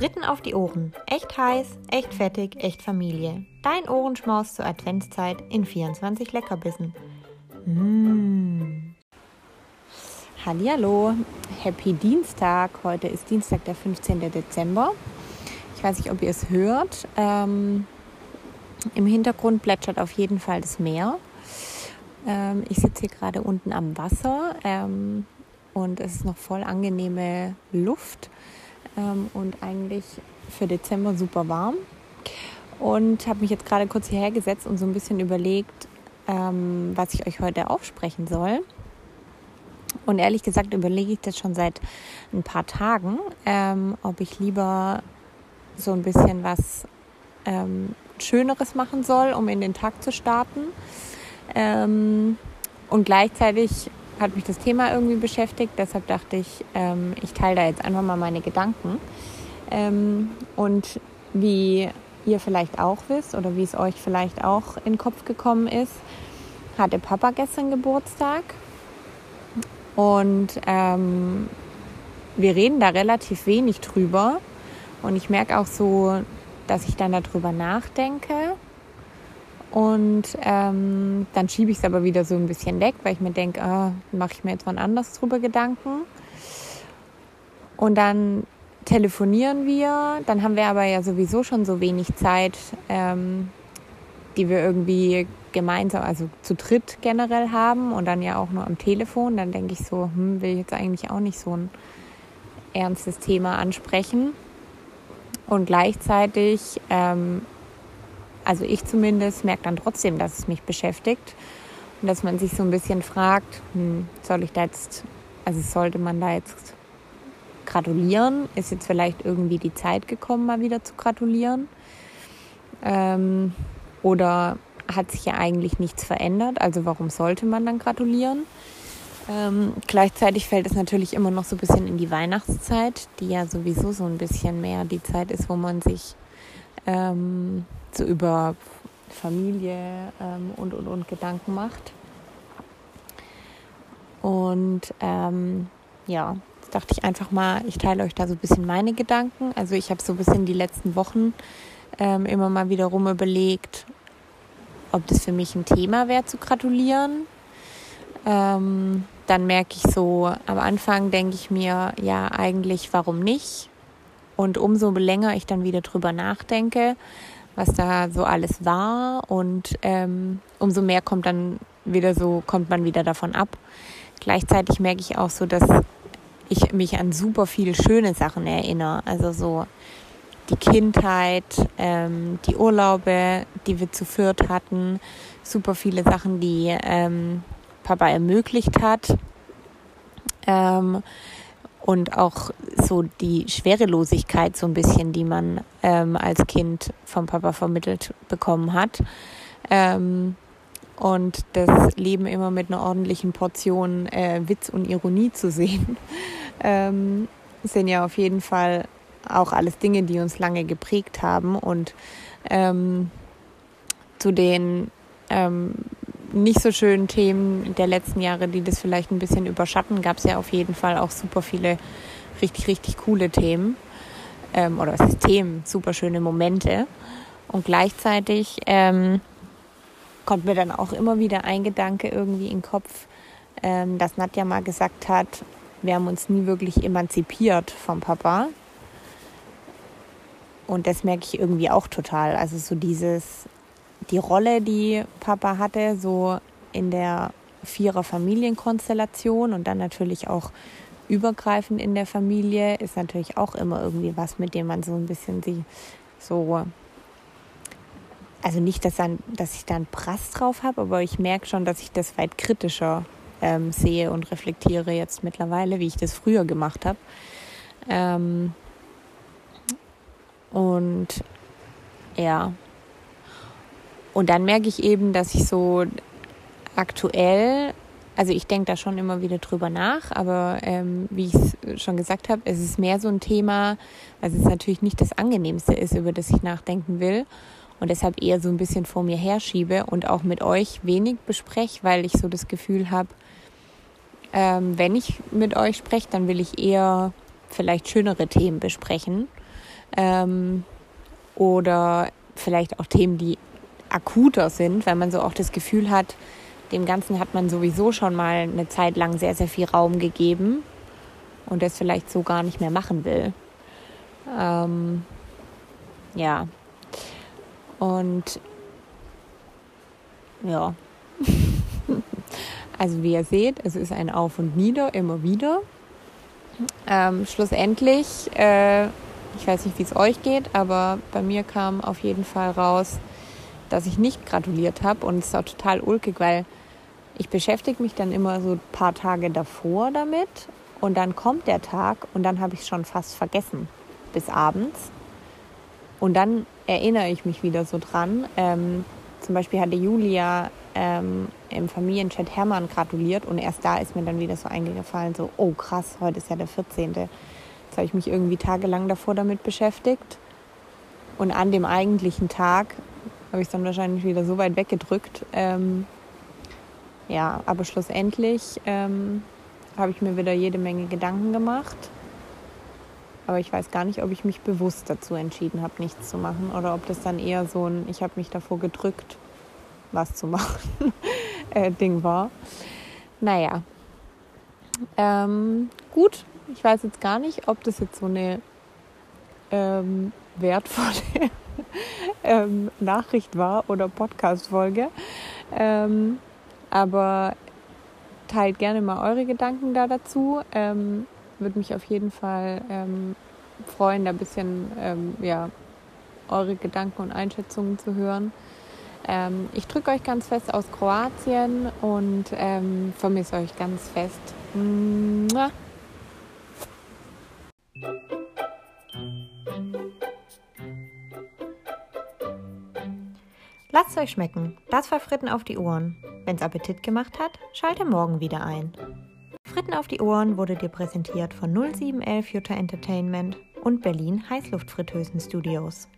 Fritten auf die Ohren. Echt heiß, echt fettig, echt Familie. Dein Ohrenschmaus zur Adventszeit in 24 Leckerbissen. Mmh. Hallihallo, Happy Dienstag. Heute ist Dienstag, der 15. Dezember. Ich weiß nicht, ob ihr es hört. Ähm, Im Hintergrund plätschert auf jeden Fall das Meer. Ähm, ich sitze hier gerade unten am Wasser ähm, und es ist noch voll angenehme Luft ähm, und eigentlich für Dezember super warm. Und habe mich jetzt gerade kurz hierher gesetzt und so ein bisschen überlegt, ähm, was ich euch heute aufsprechen soll. Und ehrlich gesagt überlege ich das schon seit ein paar Tagen, ähm, ob ich lieber so ein bisschen was ähm, Schöneres machen soll, um in den Tag zu starten. Ähm, und gleichzeitig hat mich das Thema irgendwie beschäftigt. Deshalb dachte ich, ähm, ich teile da jetzt einfach mal meine Gedanken. Ähm, und wie ihr vielleicht auch wisst oder wie es euch vielleicht auch in den Kopf gekommen ist, hatte Papa gestern Geburtstag. Und ähm, wir reden da relativ wenig drüber. Und ich merke auch so, dass ich dann darüber nachdenke und ähm, dann schiebe ich es aber wieder so ein bisschen weg, weil ich mir denke, ah, mache ich mir jetzt wann anders drüber Gedanken. Und dann telefonieren wir. Dann haben wir aber ja sowieso schon so wenig Zeit, ähm, die wir irgendwie gemeinsam, also zu dritt generell haben und dann ja auch nur am Telefon. Dann denke ich so, hm, will ich jetzt eigentlich auch nicht so ein ernstes Thema ansprechen. Und gleichzeitig ähm, also ich zumindest, merke dann trotzdem, dass es mich beschäftigt und dass man sich so ein bisschen fragt, hm, soll ich da jetzt, also sollte man da jetzt gratulieren? Ist jetzt vielleicht irgendwie die Zeit gekommen, mal wieder zu gratulieren? Ähm, oder hat sich ja eigentlich nichts verändert? Also warum sollte man dann gratulieren? Ähm, gleichzeitig fällt es natürlich immer noch so ein bisschen in die Weihnachtszeit, die ja sowieso so ein bisschen mehr die Zeit ist, wo man sich ähm, so über Familie ähm, und, und, und Gedanken macht. Und ähm, ja, dachte ich einfach mal, ich teile euch da so ein bisschen meine Gedanken. Also ich habe so ein bisschen die letzten Wochen ähm, immer mal wieder rum überlegt, ob das für mich ein Thema wäre zu gratulieren. Ähm, dann merke ich so, am Anfang denke ich mir, ja, eigentlich, warum nicht? Und umso länger ich dann wieder drüber nachdenke, was da so alles war und ähm, umso mehr kommt dann wieder so, kommt man wieder davon ab. Gleichzeitig merke ich auch so, dass ich mich an super viele schöne Sachen erinnere. Also so die Kindheit, ähm, die Urlaube, die wir zu viert hatten, super viele Sachen, die ähm, Papa ermöglicht hat. Ähm, und auch so die Schwerelosigkeit so ein bisschen, die man ähm, als Kind vom Papa vermittelt bekommen hat. Ähm, und das Leben immer mit einer ordentlichen Portion äh, Witz und Ironie zu sehen, ähm, sind ja auf jeden Fall auch alles Dinge, die uns lange geprägt haben und ähm, zu den ähm, nicht so schönen Themen der letzten Jahre, die das vielleicht ein bisschen überschatten, gab es ja auf jeden Fall auch super viele richtig, richtig coole Themen. Ähm, oder was ist Themen? Super schöne Momente. Und gleichzeitig ähm, kommt mir dann auch immer wieder ein Gedanke irgendwie in den Kopf, ähm, dass Nadja mal gesagt hat, wir haben uns nie wirklich emanzipiert vom Papa. Und das merke ich irgendwie auch total. Also so dieses, die Rolle, die Papa hatte, so in der vierer Familienkonstellation und dann natürlich auch übergreifend in der Familie, ist natürlich auch immer irgendwie was, mit dem man so ein bisschen sich so also nicht, dass, dann, dass ich da einen Prass drauf habe, aber ich merke schon, dass ich das weit kritischer ähm, sehe und reflektiere jetzt mittlerweile, wie ich das früher gemacht habe. Ähm, und ja, und dann merke ich eben, dass ich so aktuell, also ich denke da schon immer wieder drüber nach, aber ähm, wie ich es schon gesagt habe, es ist mehr so ein Thema, weil es natürlich nicht das Angenehmste ist, über das ich nachdenken will und deshalb eher so ein bisschen vor mir herschiebe und auch mit euch wenig bespreche, weil ich so das Gefühl habe, Ähm, wenn ich mit euch spreche, dann will ich eher vielleicht schönere Themen besprechen. Ähm, oder vielleicht auch Themen, die akuter sind, weil man so auch das Gefühl hat, dem Ganzen hat man sowieso schon mal eine Zeit lang sehr, sehr viel Raum gegeben und das vielleicht so gar nicht mehr machen will. Ähm, ja. Und ja. also wie ihr seht, es ist ein Auf und Nieder immer wieder. Ähm, schlussendlich, äh, ich weiß nicht, wie es euch geht, aber bei mir kam auf jeden Fall raus, dass ich nicht gratuliert habe und es ist auch total ulkig, weil ich beschäftige mich dann immer so ein paar Tage davor damit und dann kommt der Tag und dann habe ich es schon fast vergessen bis abends. Und dann erinnere ich mich wieder so dran. Ähm, zum Beispiel hatte Julia ähm, im Familienchat Hermann gratuliert und erst da ist mir dann wieder so eingefallen, so, oh krass, heute ist ja der 14. Jetzt habe ich mich irgendwie tagelang davor damit beschäftigt. Und an dem eigentlichen Tag habe ich es dann wahrscheinlich wieder so weit weggedrückt. Ähm, ja, aber schlussendlich ähm, habe ich mir wieder jede Menge Gedanken gemacht. Aber ich weiß gar nicht, ob ich mich bewusst dazu entschieden habe, nichts zu machen oder ob das dann eher so ein, ich habe mich davor gedrückt, was zu machen, äh, Ding war. Naja, ähm, gut, ich weiß jetzt gar nicht, ob das jetzt so eine ähm, wertvolle ähm, Nachricht war oder Podcast-Folge. Ähm, aber teilt gerne mal eure Gedanken da dazu. Ähm, Würde mich auf jeden Fall ähm, freuen, da ein bisschen ähm, ja, eure Gedanken und Einschätzungen zu hören. Ähm, ich drücke euch ganz fest aus Kroatien und vermisse euch ganz fest. Mua. Lasst euch schmecken. Das war Fritten auf die Ohren. Wenn's Appetit gemacht hat, schalte morgen wieder ein. Fritten auf die Ohren wurde dir präsentiert von 0711 Jutta Entertainment und Berlin Heißluftfritteusen Studios.